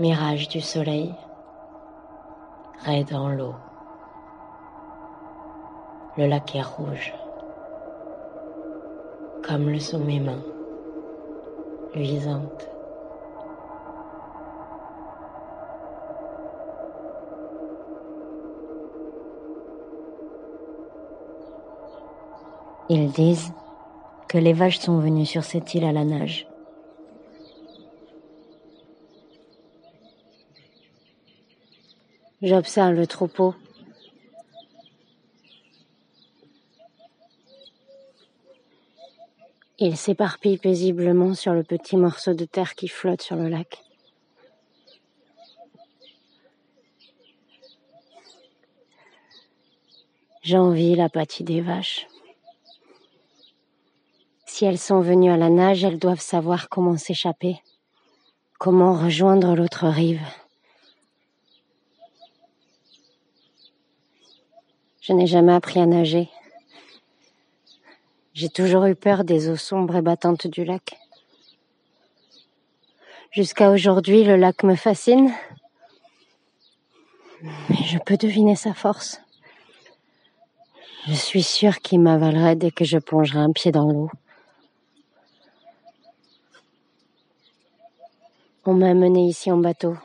Mirage du soleil, raide dans l'eau. Le lac est rouge, comme le sont mes mains, luisantes. Ils disent que les vaches sont venues sur cette île à la nage. J'observe le troupeau. Il s'éparpille paisiblement sur le petit morceau de terre qui flotte sur le lac. J'envie l'apathie des vaches. Si elles sont venues à la nage, elles doivent savoir comment s'échapper, comment rejoindre l'autre rive. Je n'ai jamais appris à nager. J'ai toujours eu peur des eaux sombres et battantes du lac. Jusqu'à aujourd'hui, le lac me fascine. Mais je peux deviner sa force. Je suis sûre qu'il m'avalerait dès que je plongerai un pied dans l'eau. On m'a amené ici en bateau.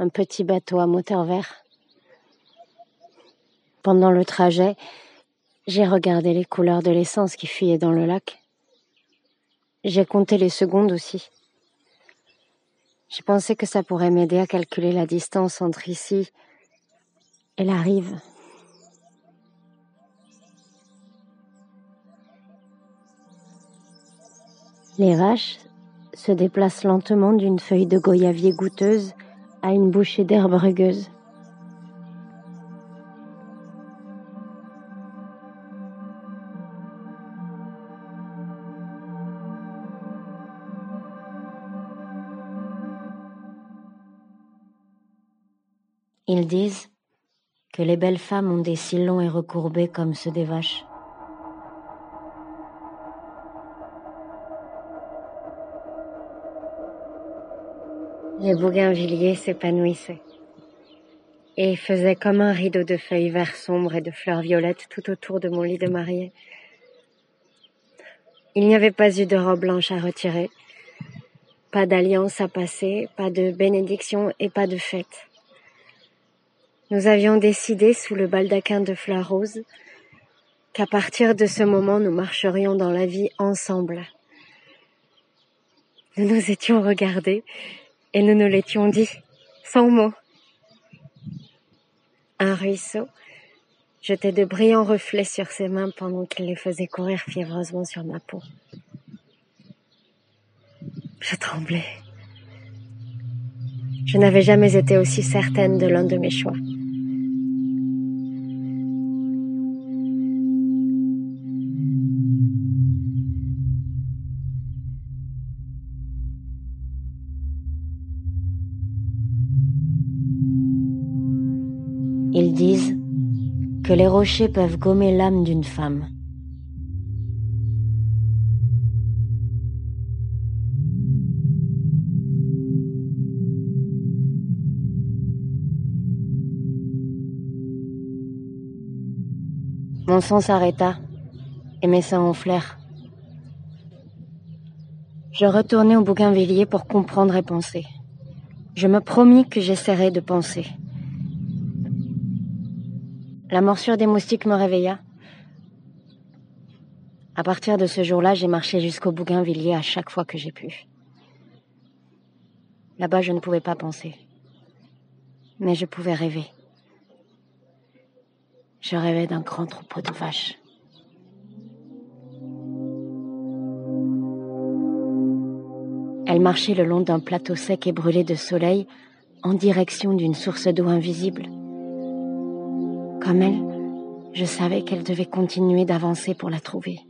Un petit bateau à moteur vert. Pendant le trajet, j'ai regardé les couleurs de l'essence qui fuyait dans le lac. J'ai compté les secondes aussi. J'ai pensé que ça pourrait m'aider à calculer la distance entre ici et la rive. Les vaches se déplace lentement d'une feuille de goyavier goûteuse à une bouchée d'herbe rugueuse. Disent que les belles femmes ont des cils longs et recourbés comme ceux des vaches. Les bougainvilliers s'épanouissaient et faisaient comme un rideau de feuilles vert sombre et de fleurs violettes tout autour de mon lit de mariée. Il n'y avait pas eu de robe blanche à retirer, pas d'alliance à passer, pas de bénédiction et pas de fête. Nous avions décidé sous le baldaquin de fleurs roses qu'à partir de ce moment nous marcherions dans la vie ensemble. Nous nous étions regardés et nous nous l'étions dit, sans mots. Un ruisseau jetait de brillants reflets sur ses mains pendant qu'il les faisait courir fiévreusement sur ma peau. Je tremblais. Je n'avais jamais été aussi certaine de l'un de mes choix. Ils disent que les rochers peuvent gommer l'âme d'une femme. Mon sang s'arrêta et mes seins enflèrent. Je retournai au bougainvillier pour comprendre et penser. Je me promis que j'essaierais de penser. La morsure des moustiques me réveilla. À partir de ce jour-là, j'ai marché jusqu'au Bougainvilliers à chaque fois que j'ai pu. Là-bas, je ne pouvais pas penser. Mais je pouvais rêver. Je rêvais d'un grand troupeau de vaches. Elle marchait le long d'un plateau sec et brûlé de soleil en direction d'une source d'eau invisible. Comme elle, je savais qu'elle devait continuer d'avancer pour la trouver.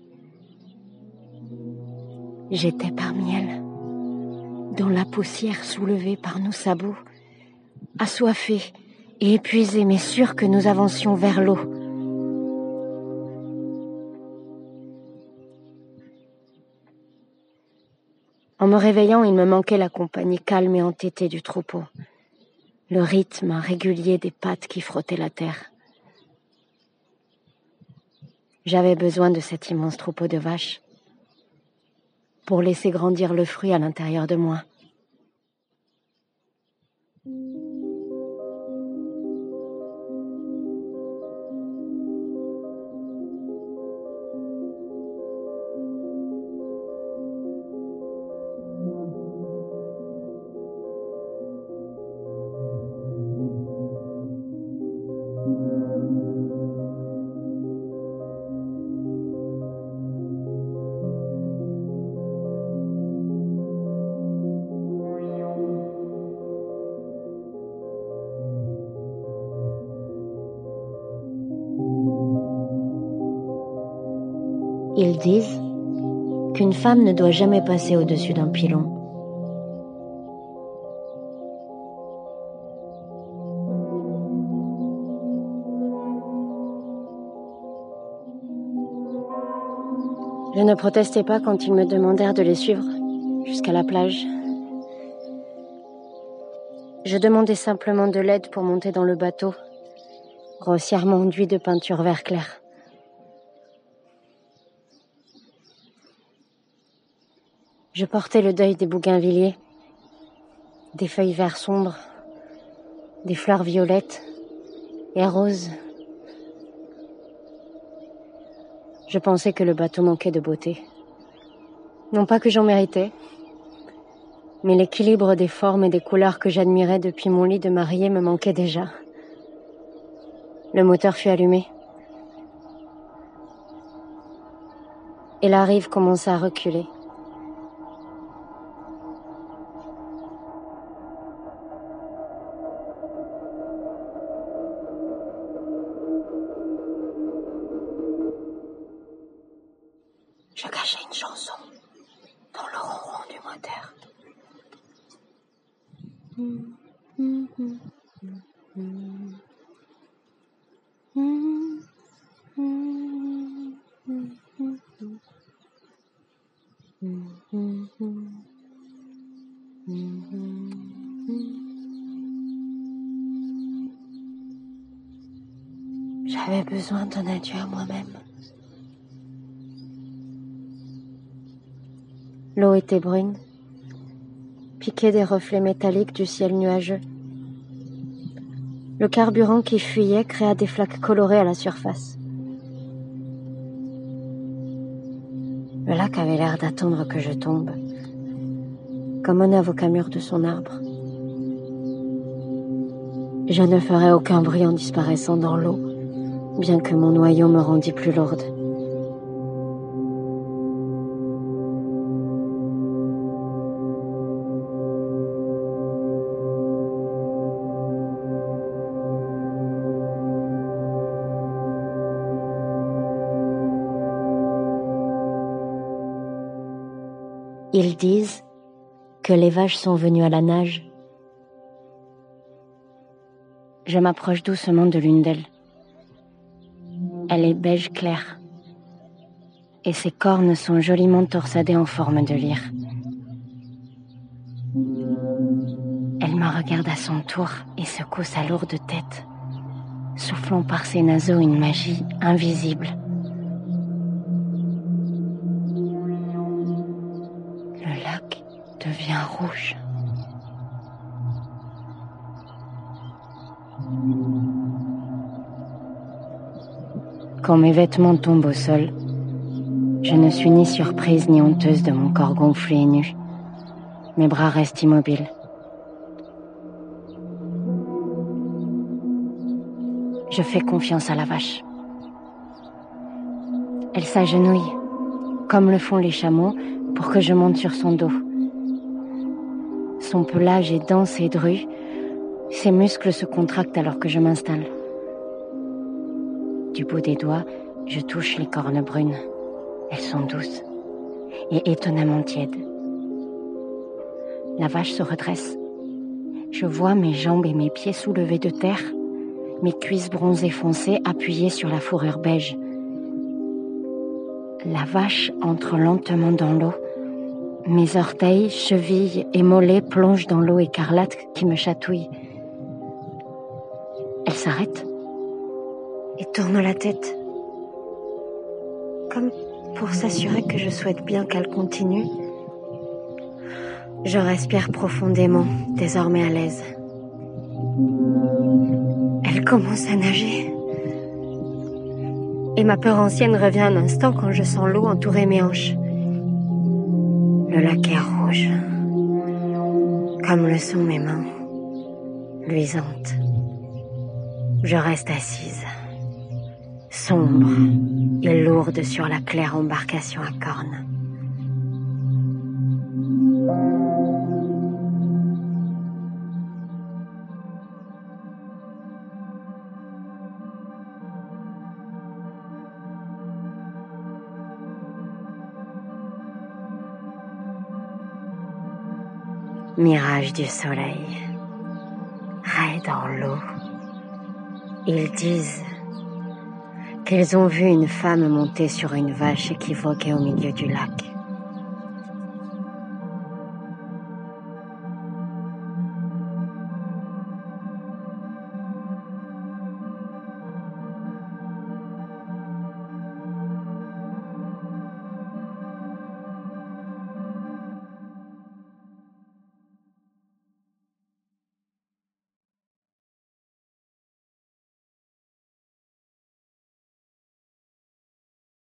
J'étais parmi elles, dans la poussière soulevée par nos sabots, assoiffée et épuisée, mais sûre que nous avancions vers l'eau. En me réveillant, il me manquait la compagnie calme et entêtée du troupeau, le rythme régulier des pattes qui frottaient la terre. J'avais besoin de cet immense troupeau de vaches pour laisser grandir le fruit à l'intérieur de moi. Ils disent qu'une femme ne doit jamais passer au-dessus d'un pilon. Je ne protestais pas quand ils me demandèrent de les suivre jusqu'à la plage. Je demandais simplement de l'aide pour monter dans le bateau, grossièrement enduit de peinture vert clair. Je portais le deuil des bougainvilliers, des feuilles vert sombres, des fleurs violettes et roses. Je pensais que le bateau manquait de beauté. Non pas que j'en méritais, mais l'équilibre des formes et des couleurs que j'admirais depuis mon lit de mariée me manquait déjà. Le moteur fut allumé. Et la rive commença à reculer. J'avais besoin d'un adieu à moi-même. L'eau était brune, des reflets métalliques du ciel nuageux. Le carburant qui fuyait créa des flaques colorées à la surface. Le lac avait l'air d'attendre que je tombe, comme un avocat mûr de son arbre. Je ne ferai aucun bruit en disparaissant dans l'eau, bien que mon noyau me rendît plus lourde. Ils disent que les vaches sont venues à la nage. Je m'approche doucement de l'une d'elles. Elle est beige clair et ses cornes sont joliment torsadées en forme de lyre. Elle me regarde à son tour et secoue sa lourde tête, soufflant par ses naseaux une magie invisible. Devient rouge. Quand mes vêtements tombent au sol, je ne suis ni surprise ni honteuse de mon corps gonflé et nu. Mes bras restent immobiles. Je fais confiance à la vache. Elle s'agenouille, comme le font les chameaux, pour que je monte sur son dos. Son pelage est dense et dru. Ses muscles se contractent alors que je m'installe. Du bout des doigts, je touche les cornes brunes. Elles sont douces et étonnamment tièdes. La vache se redresse. Je vois mes jambes et mes pieds soulevés de terre, mes cuisses bronzées foncées appuyées sur la fourrure beige. La vache entre lentement dans l'eau Mes orteils, chevilles et mollets plongent dans l'eau écarlate qui me chatouille. Elle s'arrête et tourne la tête, comme pour s'assurer que je souhaite bien qu'elle continue. Je respire profondément, désormais à l'aise. Elle commence à nager. Et ma peur ancienne revient un instant quand je sens l'eau entourer mes hanches. Le lac rouge, comme le sont mes mains, luisantes. Je reste assise, sombre et lourde sur la claire embarcation à cornes. Mirage du soleil, ray dans l'eau. Ils disent qu'ils ont vu une femme monter sur une vache équivoquée au milieu du lac.